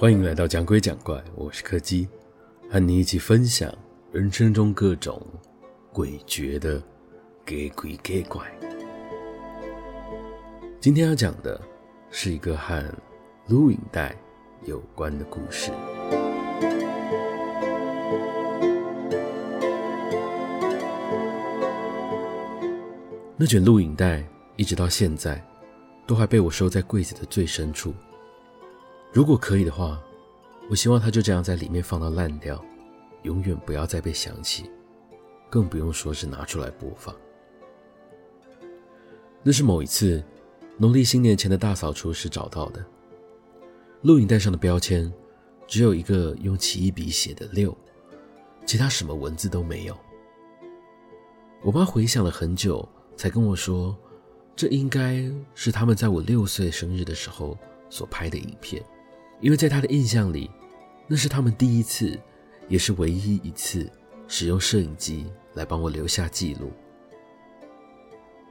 欢迎来到讲鬼讲怪，我是柯基，和你一起分享人生中各种诡谲的给鬼给怪。今天要讲的是一个和录影带有关的故事。那卷录影带一直到现在，都还被我收在柜子的最深处。如果可以的话，我希望它就这样在里面放到烂掉，永远不要再被想起，更不用说是拿出来播放。那是某一次农历新年前的大扫除时找到的。录影带上的标签只有一个用奇异笔写的六，其他什么文字都没有。我妈回想了很久，才跟我说，这应该是他们在我六岁生日的时候所拍的影片。因为在他的印象里，那是他们第一次，也是唯一一次使用摄影机来帮我留下记录。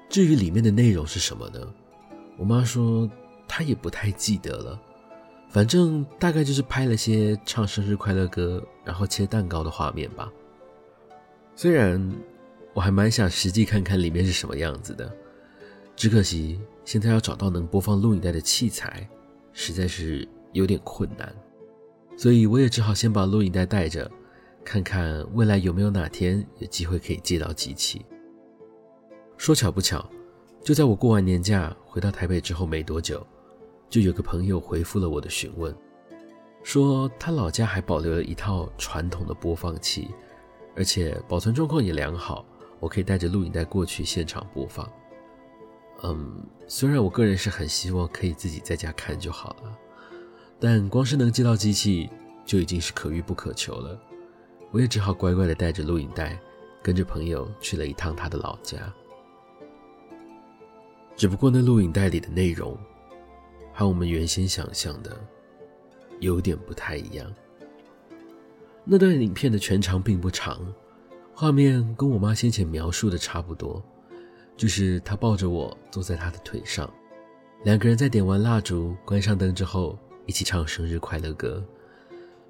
至于里面的内容是什么呢？我妈说她也不太记得了，反正大概就是拍了些唱生日快乐歌，然后切蛋糕的画面吧。虽然我还蛮想实际看看里面是什么样子的，只可惜现在要找到能播放录影带的器材，实在是。有点困难，所以我也只好先把录影带带着，看看未来有没有哪天有机会可以借到机器。说巧不巧，就在我过完年假回到台北之后没多久，就有个朋友回复了我的询问，说他老家还保留了一套传统的播放器，而且保存状况也良好，我可以带着录影带过去现场播放。嗯，虽然我个人是很希望可以自己在家看就好了。但光是能接到机器就已经是可遇不可求了，我也只好乖乖地带着录影带，跟着朋友去了一趟他的老家。只不过那录影带里的内容，和我们原先想象的有点不太一样。那段影片的全长并不长，画面跟我妈先前描述的差不多，就是她抱着我坐在她的腿上，两个人在点完蜡烛、关上灯之后。一起唱生日快乐歌，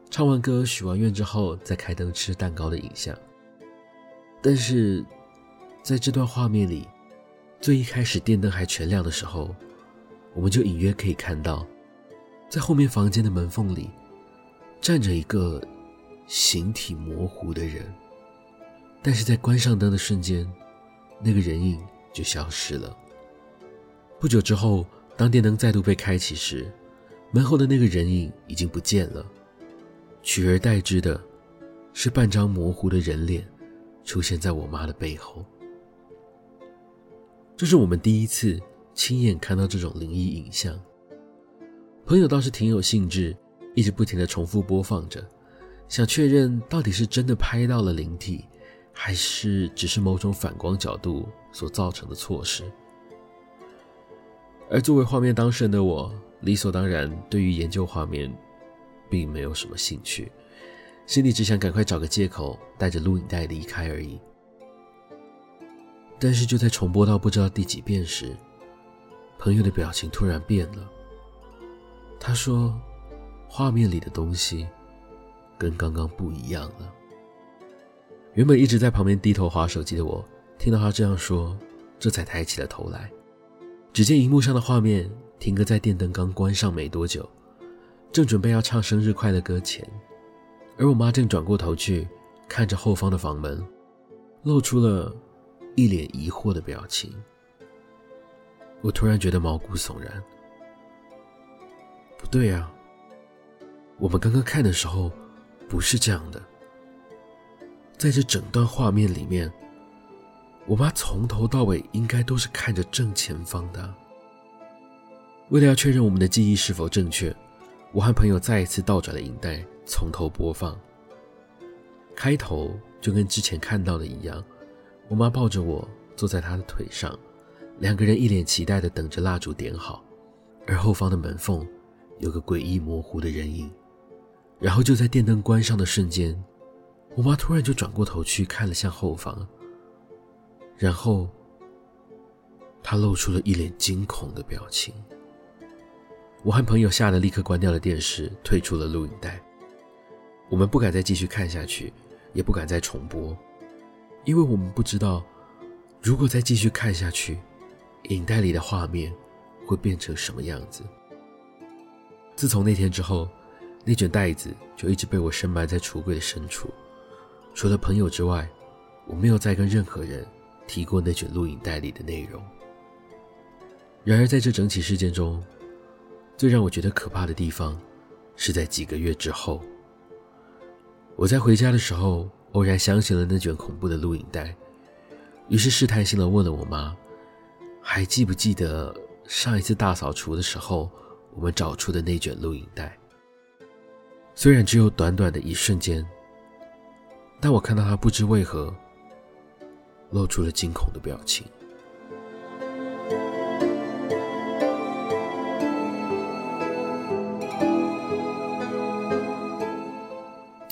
唱完歌许完愿之后，再开灯吃蛋糕的影像。但是，在这段画面里，最一开始电灯还全亮的时候，我们就隐约可以看到，在后面房间的门缝里，站着一个形体模糊的人。但是在关上灯的瞬间，那个人影就消失了。不久之后，当电灯再度被开启时，门后的那个人影已经不见了，取而代之的是半张模糊的人脸出现在我妈的背后。这是我们第一次亲眼看到这种灵异影像。朋友倒是挺有兴致，一直不停的重复播放着，想确认到底是真的拍到了灵体，还是只是某种反光角度所造成的错视。而作为画面当事人的我，理所当然，对于研究画面，并没有什么兴趣，心里只想赶快找个借口，带着录影带离开而已。但是就在重播到不知道第几遍时，朋友的表情突然变了。他说：“画面里的东西跟刚刚不一样了。”原本一直在旁边低头划手机的我，听到他这样说，这才抬起了头来，只见荧幕上的画面。婷哥在电灯刚关上没多久，正准备要唱生日快乐歌前，而我妈正转过头去看着后方的房门，露出了一脸疑惑的表情。我突然觉得毛骨悚然。不对啊，我们刚刚看的时候不是这样的。在这整段画面里面，我妈从头到尾应该都是看着正前方的。为了要确认我们的记忆是否正确，我和朋友再一次倒转了影带，从头播放。开头就跟之前看到的一样，我妈抱着我坐在她的腿上，两个人一脸期待地等着蜡烛点好，而后方的门缝有个诡异模糊的人影。然后就在电灯关上的瞬间，我妈突然就转过头去看了向后方，然后她露出了一脸惊恐的表情。我和朋友吓得立刻关掉了电视，退出了录影带。我们不敢再继续看下去，也不敢再重播，因为我们不知道，如果再继续看下去，影带里的画面会变成什么样子。自从那天之后，那卷带子就一直被我深埋在橱柜的深处，除了朋友之外，我没有再跟任何人提过那卷录影带里的内容。然而，在这整起事件中，最让我觉得可怕的地方，是在几个月之后，我在回家的时候偶然想起了那卷恐怖的录影带，于是试探性的问了我妈，还记不记得上一次大扫除的时候我们找出的那卷录影带？虽然只有短短的一瞬间，但我看到他不知为何露出了惊恐的表情。